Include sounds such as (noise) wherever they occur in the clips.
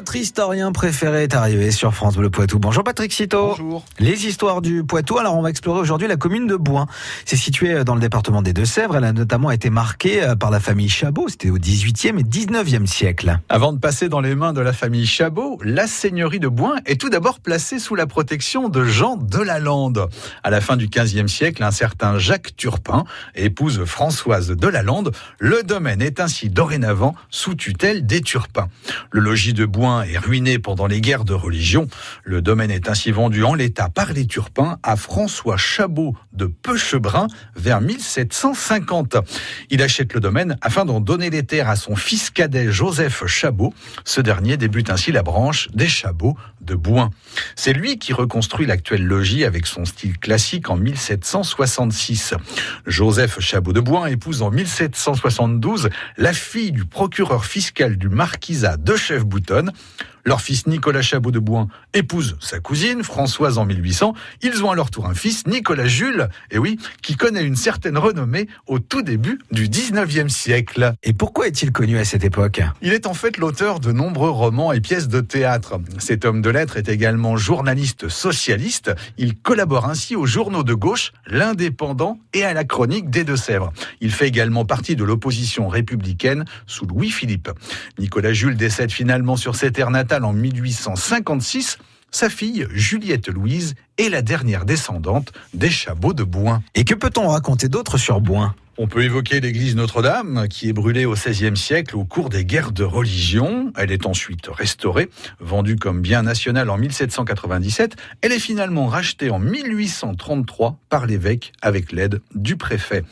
Votre historien préféré est arrivé sur France Bleu Poitou. Bonjour Patrick Citeau. Bonjour. Les histoires du Poitou. Alors on va explorer aujourd'hui la commune de Bouin. C'est situé dans le département des Deux-Sèvres. Elle a notamment été marquée euh, par la famille Chabot. C'était au 18e et 19e siècle. Avant de passer dans les mains de la famille Chabot, la seigneurie de Bouin est tout d'abord placée sous la protection de Jean de la Lande. À la fin du 15e siècle, un certain Jacques Turpin épouse Françoise de la Lande. Le domaine est ainsi dorénavant sous tutelle des Turpins. Le logis de Bouin est ruiné pendant les guerres de religion. Le domaine est ainsi vendu en l'état par les Turpins à François Chabot de Peuchebrun vers 1750. Il achète le domaine afin d'en donner les terres à son fils cadet Joseph Chabot. Ce dernier débute ainsi la branche des Chabots de Bouin. C'est lui qui reconstruit l'actuel logis avec son style classique en 1766. Joseph Chabot de Bouin épouse en 1772 la fille du procureur fiscal du marquisat de Chef-Boutonne. 呢？Leur fils Nicolas Chabot de Bouin épouse sa cousine Françoise en 1800. Ils ont à leur tour un fils, Nicolas Jules, et oui, qui connaît une certaine renommée au tout début du 19e siècle. Et pourquoi est-il connu à cette époque? Il est en fait l'auteur de nombreux romans et pièces de théâtre. Cet homme de lettres est également journaliste socialiste. Il collabore ainsi aux journaux de gauche, l'Indépendant et à la Chronique des Deux-Sèvres. Il fait également partie de l'opposition républicaine sous Louis-Philippe. Nicolas Jules décède finalement sur ses terres natales en 1856, sa fille, Juliette Louise, est la dernière descendante des Chabots de Bouin. Et que peut-on raconter d'autre sur Bouin? On peut évoquer l'église Notre-Dame, qui est brûlée au XVIe siècle au cours des guerres de religion. Elle est ensuite restaurée, vendue comme bien national en 1797. Elle est finalement rachetée en 1833 par l'évêque avec l'aide du préfet.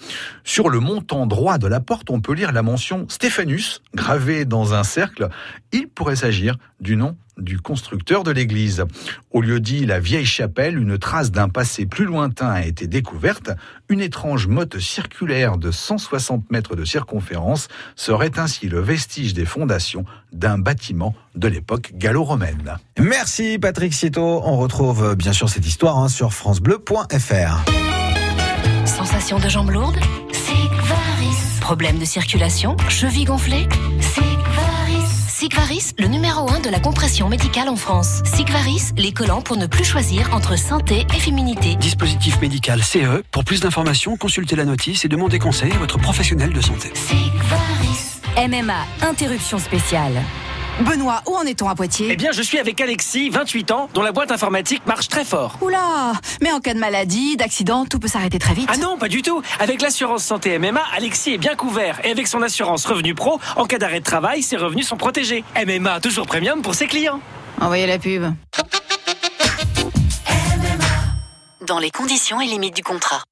Sur le montant droit de la porte, on peut lire la mention Stéphanus, gravée dans un cercle. Il pourrait s'agir du nom du constructeur de l'église. Au lieu dit la vieille chapelle, une trace d'un passé plus lointain a été découverte. Une étrange motte circulaire de 160 mètres de circonférence serait ainsi le vestige des fondations d'un bâtiment de l'époque gallo-romaine. Merci Patrick Cito. On retrouve bien sûr cette histoire hein, sur francebleu.fr. Sensation de jambes lourdes Sigvaris. Problème de circulation Cheville gonflée Sigvaris. Sigvaris, le numéro 1 de la compression médicale en France. Sigvaris, les collants pour ne plus choisir entre santé et féminité. Dispositif médical CE. Pour plus d'informations, consultez la notice et demandez conseil à votre professionnel de santé. Sigvaris. MMA, interruption spéciale. Benoît, où en est-on à Poitiers? Eh bien, je suis avec Alexis, 28 ans, dont la boîte informatique marche très fort. Oula Mais en cas de maladie, d'accident, tout peut s'arrêter très vite. Ah non, pas du tout Avec l'assurance santé MMA, Alexis est bien couvert. Et avec son assurance revenu pro, en cas d'arrêt de travail, ses revenus sont protégés. MMA, toujours premium pour ses clients. Envoyez la pub. Dans les conditions et limites du contrat.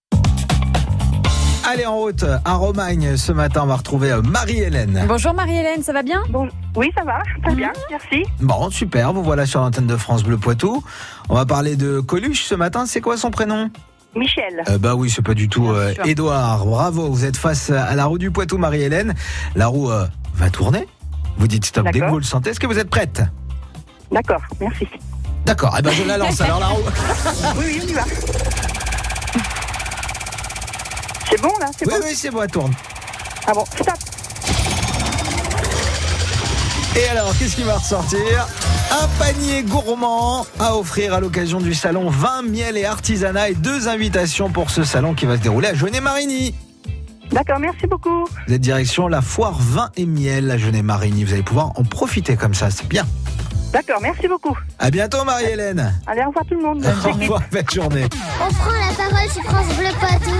Allez en route à Romagne. Ce matin, on va retrouver euh, Marie-Hélène. Bonjour Marie-Hélène, ça va bien? Bon, oui, ça va, très bien, merci. Bon, super. Vous voilà sur l'antenne de France Bleu Poitou. On va parler de Coluche ce matin. C'est quoi son prénom? Michel, Euh, Bah oui, c'est pas du tout euh, sûr. Édouard. Bravo. Vous êtes face à la roue du Poitou, Marie-Hélène. La roue euh, va tourner. Vous dites stop dès que D'accord. vous le sentez. Est-ce que vous êtes prête? D'accord, merci. D'accord. Eh ben je la lance alors la roue. (laughs) Oui, oui, on y va. C'est bon là, c'est Oui, bon oui, c'est bon, elle tourne. Ah bon, stop. Et alors, qu'est-ce qui va ressortir? Un panier gourmand à offrir à l'occasion du salon 20 miel et artisanat et deux invitations pour ce salon qui va se dérouler à Jeunet-Marigny. D'accord, merci beaucoup. Vous êtes direction la foire vin et miel à Jeunet-Marigny. Vous allez pouvoir en profiter comme ça, c'est bien. D'accord, merci beaucoup. À bientôt Marie-Hélène. Allez, au revoir tout le monde. (laughs) Au revoir, belle journée. On prend la parole sur France Bleu Poitou.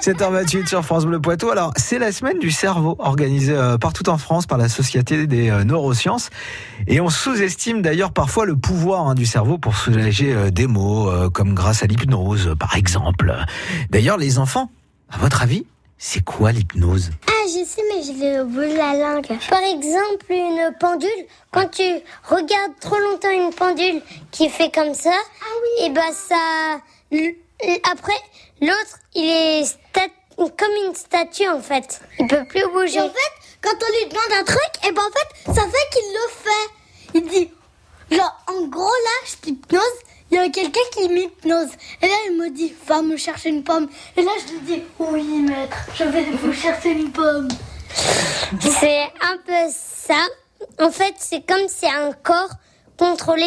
7h28 sur France Bleu Poitou. Alors, c'est la semaine du cerveau organisée euh, partout en France par la Société des euh, neurosciences. Et on sous-estime d'ailleurs parfois le pouvoir hein, du cerveau pour soulager euh, des maux, comme grâce à l'hypnose, par exemple. D'ailleurs, les enfants, à votre avis, c'est quoi l'hypnose? Ah, je sais, mais je l'ai au bout de la langue. Par exemple, une pendule. Quand tu regardes trop longtemps une pendule qui fait comme ça, et ben ça. Après, l'autre, il est stat- comme une statue en fait. Il peut plus bouger. en fait, quand on lui demande un truc, et ben en fait, ça fait qu'il le fait. Il dit, genre, en gros là, je t'hypnose. Il y a quelqu'un qui m'hypnose. Et là, il me dit, va me chercher une pomme. Et là, je lui dis, oui, maître, je vais vous chercher une pomme. C'est un peu ça. En fait, c'est comme si un corps contrôlait